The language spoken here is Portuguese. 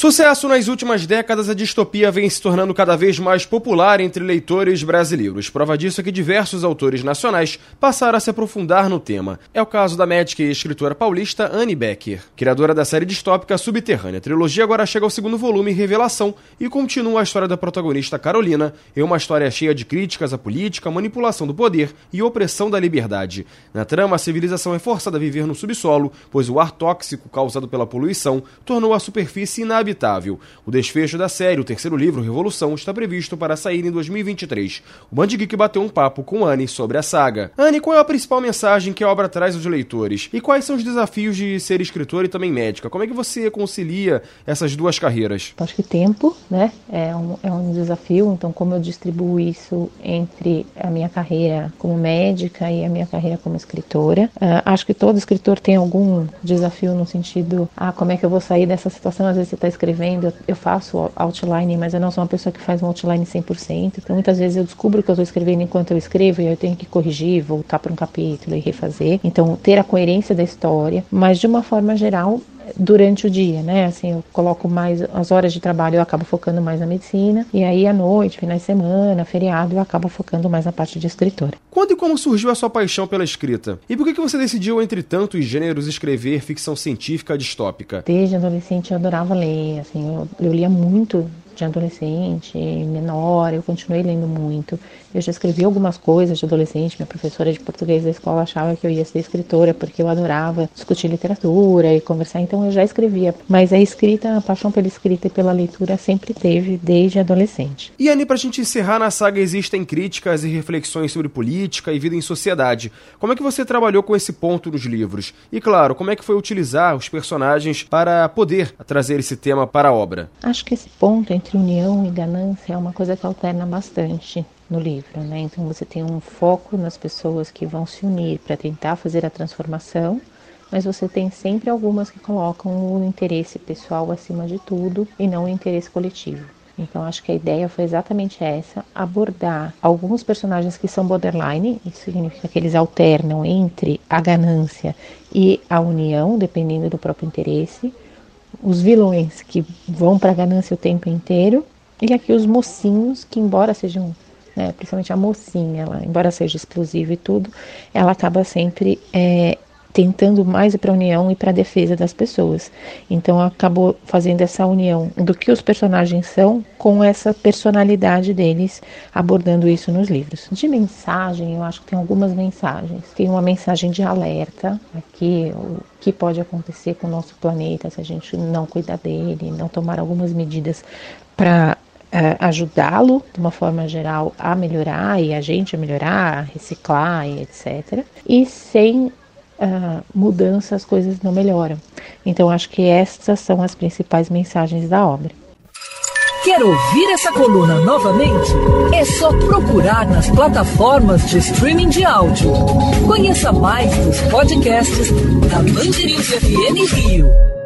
Sucesso nas últimas décadas, a distopia vem se tornando cada vez mais popular entre leitores brasileiros. Prova disso é que diversos autores nacionais passaram a se aprofundar no tema. É o caso da médica e escritora paulista Anne Becker, criadora da série distópica Subterrânea. A trilogia agora chega ao segundo volume, Revelação, e continua a história da protagonista Carolina, em uma história cheia de críticas à política, manipulação do poder e opressão da liberdade. Na trama, a civilização é forçada a viver no subsolo, pois o ar tóxico causado pela poluição tornou a superfície inabitável Inevitável. O desfecho da série, o terceiro livro, Revolução, está previsto para sair em 2023. O Band Geek bateu um papo com Anne sobre a saga. Anne, qual é a principal mensagem que a obra traz aos leitores? E quais são os desafios de ser escritora e também médica? Como é que você concilia essas duas carreiras? Acho que tempo, né, é um, é um desafio. Então, como eu distribuo isso entre a minha carreira como médica e a minha carreira como escritora? Uh, acho que todo escritor tem algum desafio no sentido, ah, como é que eu vou sair dessa situação? Às vezes você está escrevendo, eu faço outline, mas eu não sou uma pessoa que faz um outline 100%. Então, muitas vezes eu descubro que eu estou escrevendo enquanto eu escrevo e eu tenho que corrigir, voltar para um capítulo e refazer. Então, ter a coerência da história, mas de uma forma geral, durante o dia, né? Assim, eu coloco mais as horas de trabalho, eu acabo focando mais na medicina, e aí à noite, finais de semana, feriado, eu acabo focando mais na parte de escritora. Quando e como surgiu a sua paixão pela escrita? E por que, que você decidiu, entre tantos gêneros, escrever ficção científica distópica? Desde adolescente eu adorava ler, assim, eu, eu lia muito de adolescente, menor, eu continuei lendo muito. Eu já escrevi algumas coisas de adolescente, minha professora de português da escola achava que eu ia ser escritora porque eu adorava discutir literatura e conversar, então eu já escrevia. Mas a escrita, a paixão pela escrita e pela leitura sempre teve desde adolescente. E Anne, pra gente encerrar na saga, existem críticas e reflexões sobre política e vida em sociedade. Como é que você trabalhou com esse ponto nos livros? E claro, como é que foi utilizar os personagens para poder trazer esse tema para a obra? Acho que esse ponto entre união e ganância é uma coisa que alterna bastante no livro, né? Então você tem um foco nas pessoas que vão se unir para tentar fazer a transformação, mas você tem sempre algumas que colocam o interesse pessoal acima de tudo e não o interesse coletivo. Então acho que a ideia foi exatamente essa, abordar alguns personagens que são borderline, isso significa que eles alternam entre a ganância e a união, dependendo do próprio interesse os vilões que vão para a ganância o tempo inteiro e aqui os mocinhos que embora sejam né, principalmente a mocinha, ela, embora seja explosiva e tudo, ela acaba sempre é, tentando mais para a união e para a defesa das pessoas. Então acabou fazendo essa união do que os personagens são com essa personalidade deles, abordando isso nos livros. De mensagem, eu acho que tem algumas mensagens. Tem uma mensagem de alerta aqui, o que pode acontecer com o nosso planeta se a gente não cuidar dele, não tomar algumas medidas para Uh, ajudá-lo de uma forma geral a melhorar e a gente a melhorar, a reciclar e etc. E sem mudança as coisas não melhoram. Então acho que essas são as principais mensagens da obra. Quer ouvir essa coluna novamente? É só procurar nas plataformas de streaming de áudio. Conheça mais dos podcasts da Band FM Rio.